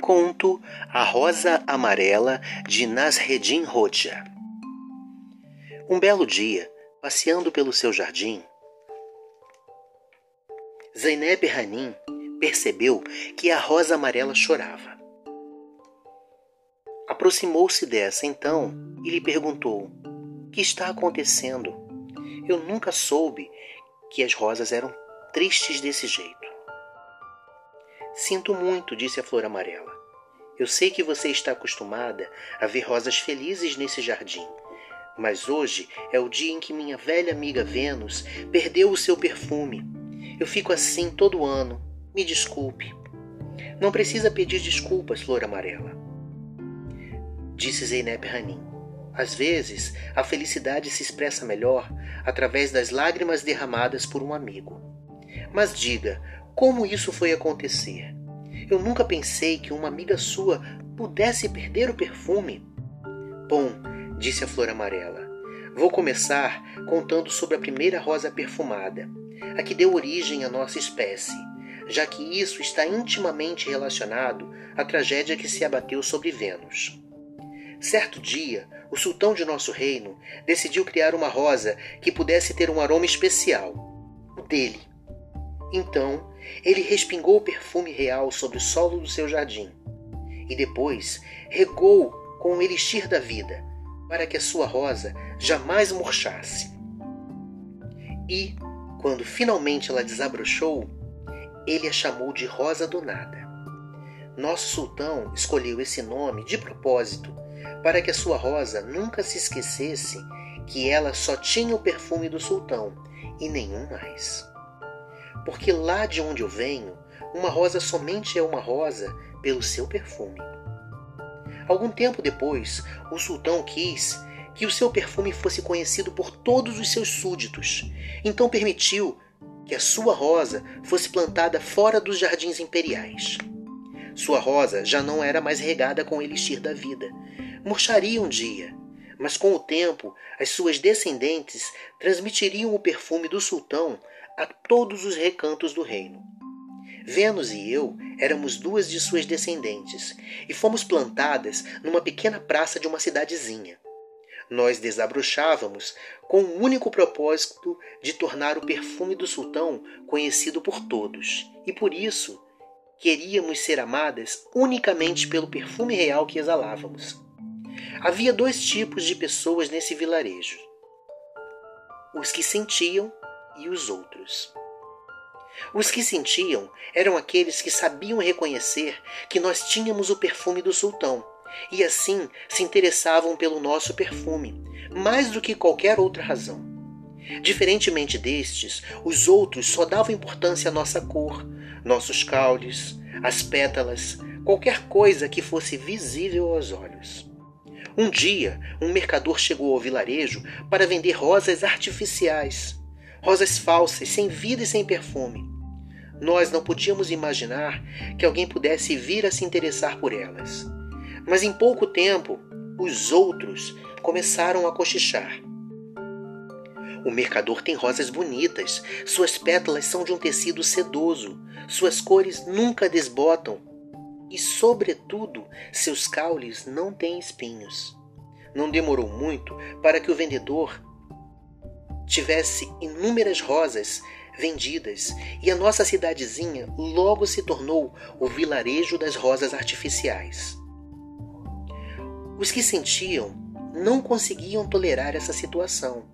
Conto A Rosa Amarela de Nasreddin Hoxha. Um belo dia, passeando pelo seu jardim, Zaineb Hanim percebeu que a rosa amarela chorava. Aproximou-se dessa então e lhe perguntou: O que está acontecendo? Eu nunca soube que as rosas eram tristes desse jeito. Sinto muito, disse a flor amarela. Eu sei que você está acostumada a ver rosas felizes nesse jardim, mas hoje é o dia em que minha velha amiga Vênus perdeu o seu perfume. Eu fico assim todo ano. Me desculpe. Não precisa pedir desculpas, flor amarela. Disse Zeynep Hanim. Às vezes, a felicidade se expressa melhor através das lágrimas derramadas por um amigo. Mas diga, como isso foi acontecer? Eu nunca pensei que uma amiga sua pudesse perder o perfume. Bom, disse a flor amarela, vou começar contando sobre a primeira rosa perfumada, a que deu origem à nossa espécie, já que isso está intimamente relacionado à tragédia que se abateu sobre Vênus. Certo dia, o sultão de nosso reino decidiu criar uma rosa que pudesse ter um aroma especial, o dele. Então, ele respingou o perfume real sobre o solo do seu jardim e depois regou com o elixir da vida, para que a sua rosa jamais murchasse. E, quando finalmente ela desabrochou, ele a chamou de Rosa do Nada. Nosso sultão escolheu esse nome de propósito para que a sua rosa nunca se esquecesse que ela só tinha o perfume do sultão e nenhum mais porque lá de onde eu venho, uma rosa somente é uma rosa pelo seu perfume. Algum tempo depois, o sultão quis que o seu perfume fosse conhecido por todos os seus súditos, então permitiu que a sua rosa fosse plantada fora dos jardins imperiais. Sua rosa já não era mais regada com o elixir da vida. Murcharia um dia, mas com o tempo as suas descendentes transmitiriam o perfume do sultão a todos os recantos do reino. Vênus e eu éramos duas de suas descendentes e fomos plantadas numa pequena praça de uma cidadezinha. Nós desabrochávamos com o único propósito de tornar o perfume do sultão conhecido por todos, e por isso queríamos ser amadas unicamente pelo perfume real que exalávamos. Havia dois tipos de pessoas nesse vilarejo: os que sentiam e os outros. Os que sentiam eram aqueles que sabiam reconhecer que nós tínhamos o perfume do sultão e assim se interessavam pelo nosso perfume, mais do que qualquer outra razão. Diferentemente destes, os outros só davam importância à nossa cor, nossos caules, as pétalas, qualquer coisa que fosse visível aos olhos. Um dia, um mercador chegou ao vilarejo para vender rosas artificiais rosas falsas, sem vida e sem perfume. Nós não podíamos imaginar que alguém pudesse vir a se interessar por elas. Mas em pouco tempo, os outros começaram a cochichar. O mercador tem rosas bonitas, suas pétalas são de um tecido sedoso, suas cores nunca desbotam e, sobretudo, seus caules não têm espinhos. Não demorou muito para que o vendedor tivesse inúmeras rosas vendidas e a nossa cidadezinha logo se tornou o vilarejo das rosas artificiais. Os que sentiam não conseguiam tolerar essa situação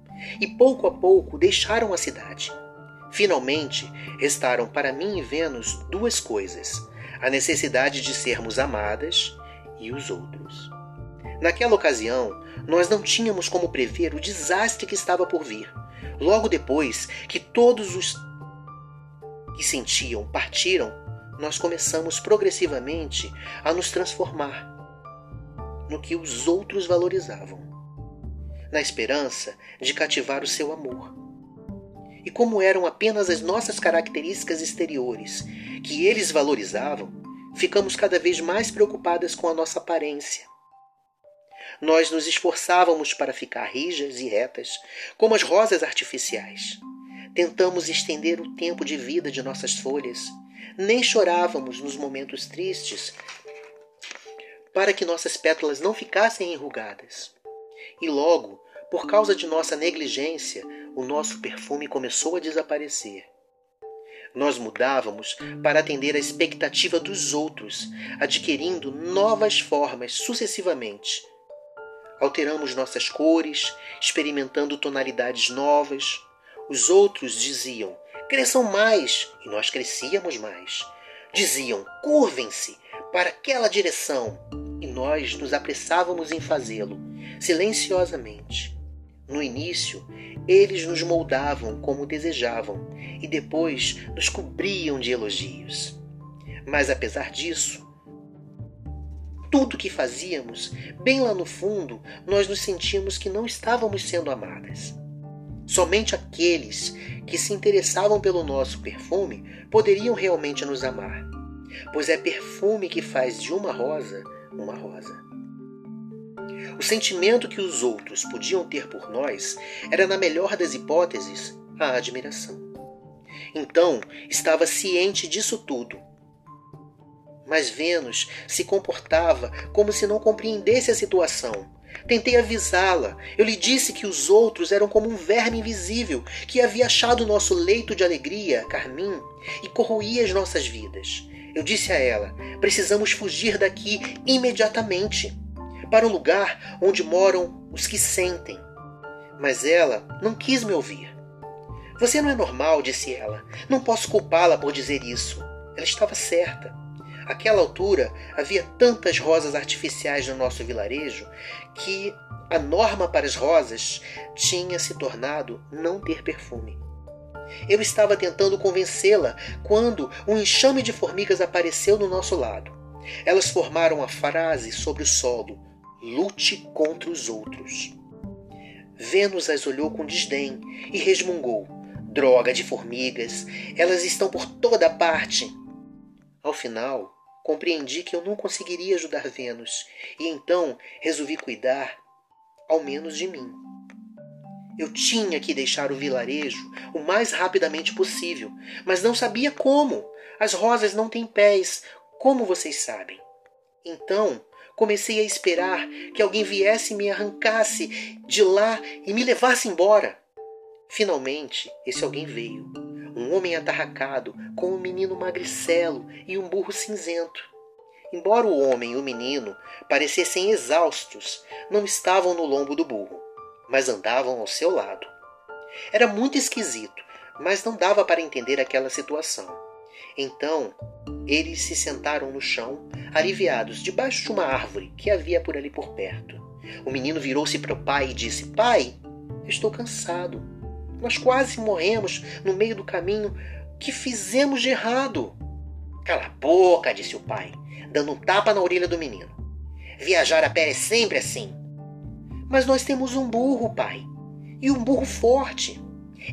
e pouco a pouco deixaram a cidade. Finalmente, restaram para mim e Vênus duas coisas: a necessidade de sermos amadas e os outros. Naquela ocasião, nós não tínhamos como prever o desastre que estava por vir. Logo depois que todos os que sentiam partiram, nós começamos progressivamente a nos transformar no que os outros valorizavam, na esperança de cativar o seu amor. E como eram apenas as nossas características exteriores que eles valorizavam, ficamos cada vez mais preocupadas com a nossa aparência nós nos esforçávamos para ficar rijas e retas, como as rosas artificiais. Tentamos estender o tempo de vida de nossas folhas, nem chorávamos nos momentos tristes para que nossas pétalas não ficassem enrugadas. E logo, por causa de nossa negligência, o nosso perfume começou a desaparecer. Nós mudávamos para atender à expectativa dos outros, adquirindo novas formas sucessivamente. Alteramos nossas cores, experimentando tonalidades novas. Os outros diziam: cresçam mais, e nós crescíamos mais. Diziam: curvem-se para aquela direção, e nós nos apressávamos em fazê-lo, silenciosamente. No início, eles nos moldavam como desejavam e depois nos cobriam de elogios. Mas apesar disso, tudo que fazíamos, bem lá no fundo, nós nos sentíamos que não estávamos sendo amadas. Somente aqueles que se interessavam pelo nosso perfume poderiam realmente nos amar, pois é perfume que faz de uma rosa uma rosa. O sentimento que os outros podiam ter por nós era, na melhor das hipóteses, a admiração. Então, estava ciente disso tudo. Mas Vênus se comportava como se não compreendesse a situação. Tentei avisá-la. Eu lhe disse que os outros eram como um verme invisível que havia achado nosso leito de alegria, carmim, e corroía as nossas vidas. Eu disse a ela: precisamos fugir daqui imediatamente para um lugar onde moram os que sentem. Mas ela não quis me ouvir. Você não é normal, disse ela. Não posso culpá-la por dizer isso. Ela estava certa. Àquela altura havia tantas rosas artificiais no nosso vilarejo que a norma para as rosas tinha se tornado não ter perfume. Eu estava tentando convencê-la quando um enxame de formigas apareceu no nosso lado. Elas formaram a frase sobre o solo: lute contra os outros. Vênus as olhou com desdém e resmungou: Droga de formigas, elas estão por toda parte. Ao final, compreendi que eu não conseguiria ajudar Vênus e então resolvi cuidar, ao menos de mim. Eu tinha que deixar o vilarejo o mais rapidamente possível, mas não sabia como. As rosas não têm pés, como vocês sabem. Então, comecei a esperar que alguém viesse e me arrancasse de lá e me levasse embora. Finalmente, esse alguém veio. Um homem atarracado, com um menino magricelo e um burro cinzento. Embora o homem e o menino parecessem exaustos, não estavam no lombo do burro mas andavam ao seu lado. Era muito esquisito, mas não dava para entender aquela situação. Então, eles se sentaram no chão, aliviados, debaixo de uma árvore que havia por ali por perto. O menino virou-se para o pai e disse: Pai, estou cansado. Nós quase morremos no meio do caminho. O que fizemos de errado? Cala a boca, disse o pai, dando um tapa na orelha do menino. Viajar a pé é sempre assim. Mas nós temos um burro, pai. E um burro forte.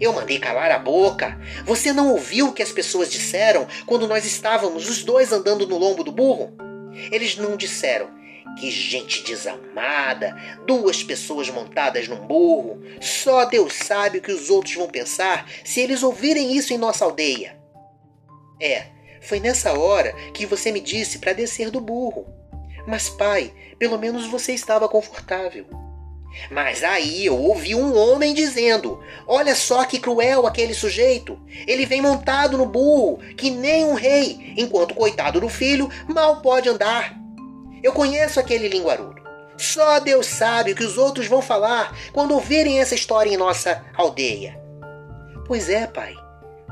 Eu mandei calar a boca. Você não ouviu o que as pessoas disseram quando nós estávamos os dois andando no lombo do burro? Eles não disseram que gente desamada, duas pessoas montadas num burro. Só Deus sabe o que os outros vão pensar se eles ouvirem isso em nossa aldeia. É, foi nessa hora que você me disse para descer do burro. Mas, pai, pelo menos você estava confortável. Mas aí eu ouvi um homem dizendo: Olha só que cruel aquele sujeito. Ele vem montado no burro, que nem um rei, enquanto o coitado do filho mal pode andar. Eu conheço aquele linguarudo. Só Deus sabe o que os outros vão falar quando ouvirem essa história em nossa aldeia. Pois é, pai.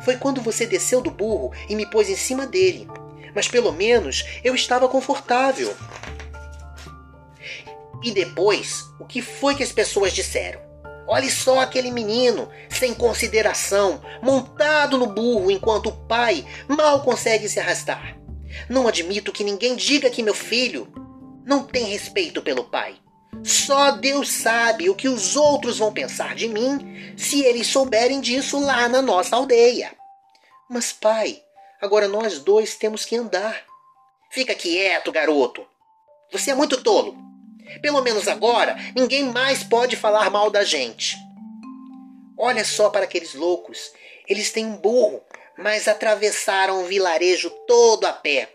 Foi quando você desceu do burro e me pôs em cima dele. Mas pelo menos eu estava confortável. E depois, o que foi que as pessoas disseram? Olhe só aquele menino, sem consideração, montado no burro enquanto o pai mal consegue se arrastar. Não admito que ninguém diga que meu filho não tem respeito pelo pai. Só Deus sabe o que os outros vão pensar de mim se eles souberem disso lá na nossa aldeia. Mas, pai, agora nós dois temos que andar. Fica quieto, garoto. Você é muito tolo. Pelo menos agora, ninguém mais pode falar mal da gente. Olha só para aqueles loucos. Eles têm um burro, mas atravessaram o vilarejo todo a pé.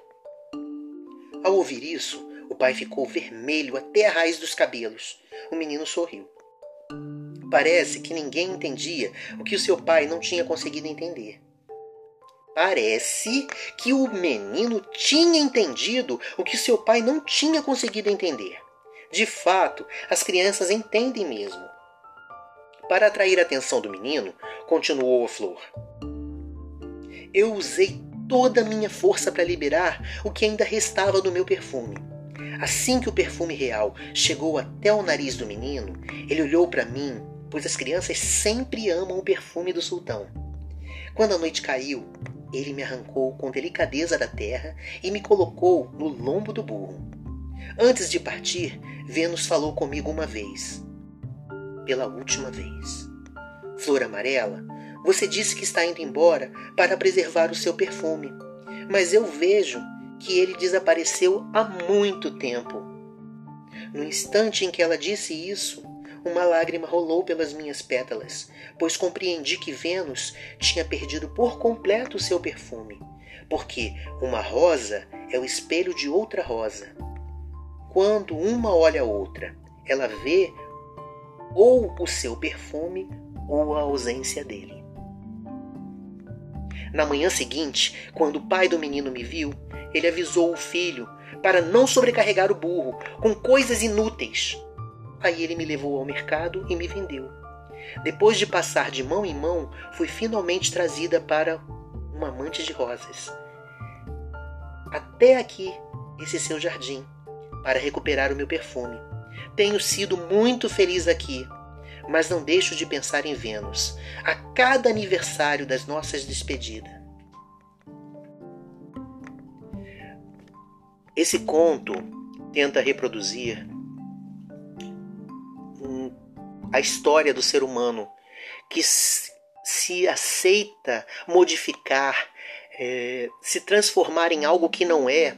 Ao ouvir isso, o pai ficou vermelho até a raiz dos cabelos. O menino sorriu. Parece que ninguém entendia o que o seu pai não tinha conseguido entender. Parece que o menino tinha entendido o que seu pai não tinha conseguido entender. De fato, as crianças entendem mesmo. Para atrair a atenção do menino, continuou a flor. Eu usei toda a minha força para liberar o que ainda restava do meu perfume. Assim que o perfume real chegou até o nariz do menino, ele olhou para mim, pois as crianças sempre amam o perfume do sultão. Quando a noite caiu, ele me arrancou com delicadeza da terra e me colocou no lombo do burro. Antes de partir, Vênus falou comigo uma vez. Pela última vez. Flor amarela, você disse que está indo embora para preservar o seu perfume, mas eu vejo que ele desapareceu há muito tempo. No instante em que ela disse isso, uma lágrima rolou pelas minhas pétalas, pois compreendi que Vênus tinha perdido por completo o seu perfume, porque uma rosa é o espelho de outra rosa. Quando uma olha a outra, ela vê ou o seu perfume ou a ausência dele. Na manhã seguinte, quando o pai do menino me viu, ele avisou o filho para não sobrecarregar o burro com coisas inúteis Aí ele me levou ao mercado e me vendeu. Depois de passar de mão em mão, fui finalmente trazida para uma amante de rosas. Até aqui, esse seu jardim, para recuperar o meu perfume. Tenho sido muito feliz aqui, mas não deixo de pensar em Vênus a cada aniversário das nossas despedidas. Esse conto tenta reproduzir a história do ser humano que se aceita modificar, é, se transformar em algo que não é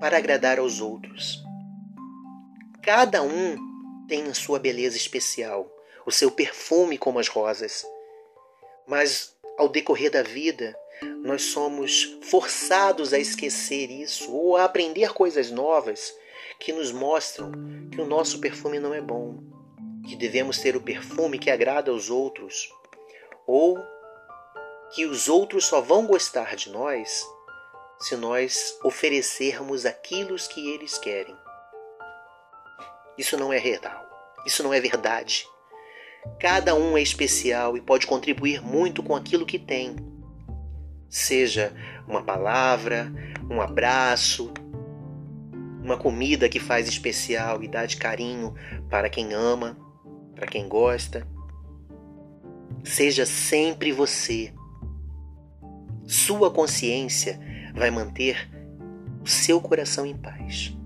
para agradar aos outros. Cada um tem a sua beleza especial, o seu perfume como as rosas. Mas ao decorrer da vida, nós somos forçados a esquecer isso ou a aprender coisas novas que nos mostram que o nosso perfume não é bom, que devemos ter o perfume que agrada aos outros, ou que os outros só vão gostar de nós se nós oferecermos aquilo que eles querem. Isso não é real, isso não é verdade. Cada um é especial e pode contribuir muito com aquilo que tem. Seja uma palavra, um abraço, uma comida que faz especial e dá de carinho para quem ama para quem gosta. Seja sempre você. Sua consciência vai manter o seu coração em paz.